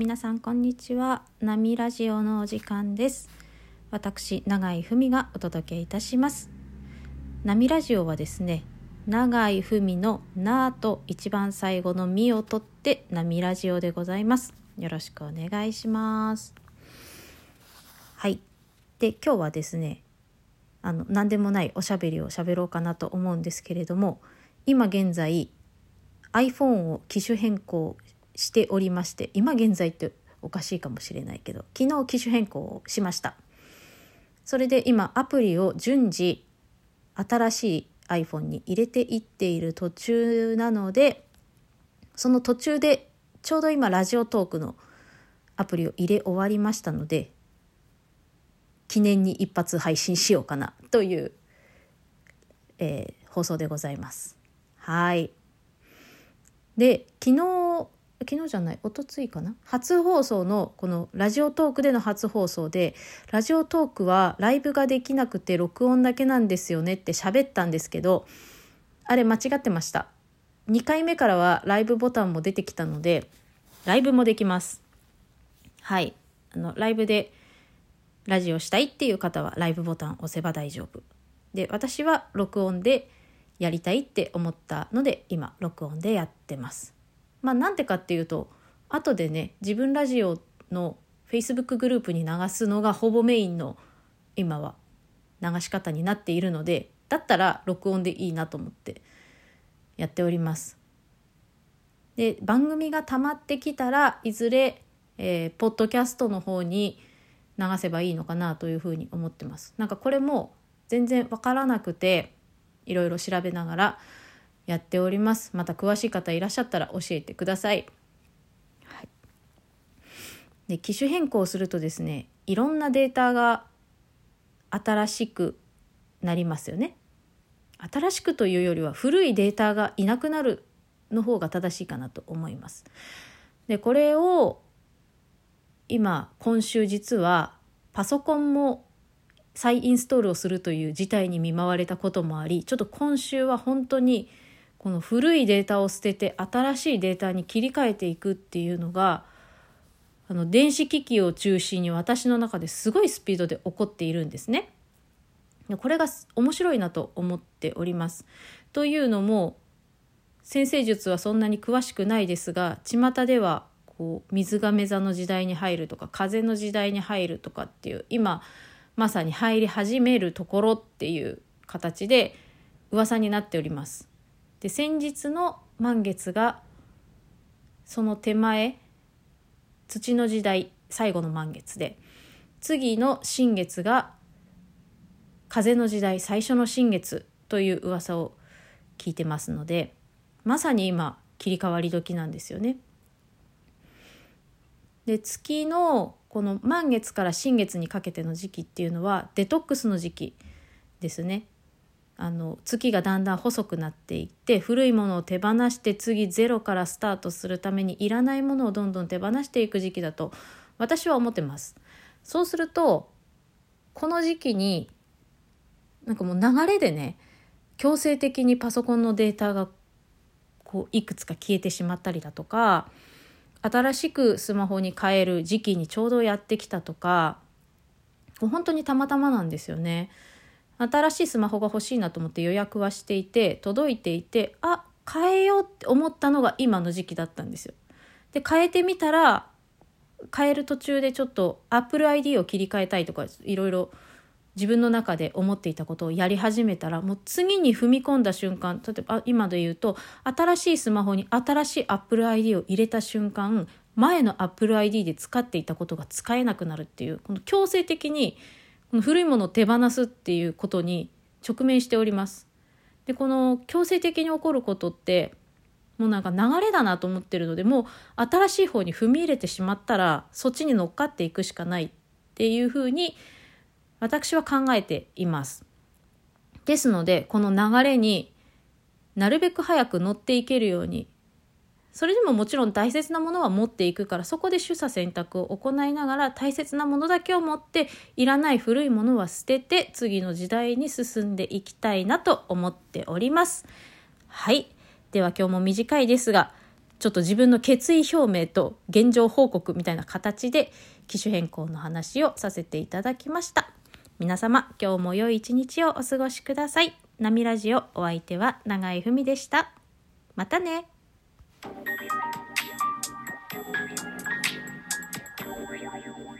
皆さんこんにちは。波ラジオのお時間です。私永井文がお届けいたします。波ラジオはですね永井文の「な」と一番最後の「み」を取って波ラジオでございます。よろしくお願いします。はい。で今日はですねあの何でもないおしゃべりをしゃべろうかなと思うんですけれども今現在 iPhone を機種変更しておりまして今現在っておかしいかもしれないけど昨日機種変更をしました。それで今アプリを順次新しい iPhone に入れていっている途中なのでその途中でちょうど今ラジオトークのアプリを入れ終わりましたので記念に一発配信しようかなという、えー、放送でございます。はい。で昨日昨日じゃない一昨日かな？初放送のこのラジオトークでの初放送でラジオトークはライブができなくて録音だけなんですよねって喋ったんですけどあれ間違ってました。2回目からはライブボタンも出てきたのでライブもできます。はい。あのライブでラジオしたいっていう方はライブボタン押せば大丈夫。で私は録音でやりたいって思ったので今録音でやってます。まあなんでかっていうと後でね自分ラジオの Facebook グループに流すのがほぼメインの今は流し方になっているのでだったら録音でいいなと思ってやっております。で番組が溜まってきたらいずれ、えー、ポッドキャストの方に流せばいいのかなというふうに思ってます。なんかこれも全然わからなくていろいろ調べながらやっております。また詳しい方いらっしゃったら教えてください、はい、で機種変更するとですねいろんなデータが新しくなりますよね。新しくというよりは古いデータがいなくなるの方が正しいかなと思います。でこれを今今週実はパソコンも再インストールをするという事態に見舞われたこともありちょっと今週は本当にこの古いデータを捨てて新しいデータに切り替えていくっていうのがあの電子機器を中心に私の中ですごいスピードで起こっているんですね。これが面白いなと思っております。というのも先生術はそんなに詳しくないですが巷ではこう水亀座の時代に入るとか風の時代に入るとかっていう今まさに入り始めるところっていう形で噂になっております。で先日の満月がその手前土の時代最後の満月で次の新月が風の時代最初の新月という噂を聞いてますのでまさに今切り替わり時なんですよね。で月のこの満月から新月にかけての時期っていうのはデトックスの時期ですね。あの月がだんだん細くなっていって古いものを手放して次ゼロからスタートするためにいらないものをどんどん手放していく時期だと私は思ってます。そうするとこの時期になんかもう流れでね強制的にパソコンのデータがこういくつか消えてしまったりだとか新しくスマホに変える時期にちょうどやってきたとか本当にたまたまなんですよね。新しいスマホが欲しいなと思って予約はしていて届いていてあ変えようって思ったのが今の時期だったんですよ。で変えてみたら変える途中でちょっと Apple ID を切り替えたいとかいろいろ自分の中で思っていたことをやり始めたらもう次に踏み込んだ瞬間例えば今で言うと新しいスマホに新しい Apple ID を入れた瞬間前の Apple ID で使っていたことが使えなくなるっていうこの強制的にこの古いものを手放すっていうことに直面しております。でこの強制的に起こることってもうなんか流れだなと思ってるのでもう新しい方に踏み入れてしまったらそっちに乗っかっていくしかないっていうふうに私は考えています。ですのでこの流れになるべく早く乗っていけるようにそれでももちろん大切なものは持っていくからそこで取捨選択を行いながら大切なものだけを持っていらない古いものは捨てて次の時代に進んでいきたいなと思っております。はい。では今日も短いですがちょっと自分の決意表明と現状報告みたいな形で機種変更の話をさせていただきました皆様今日も良い一日をお過ごしください波ラジオお相手は永井文でしたまたね Thank you.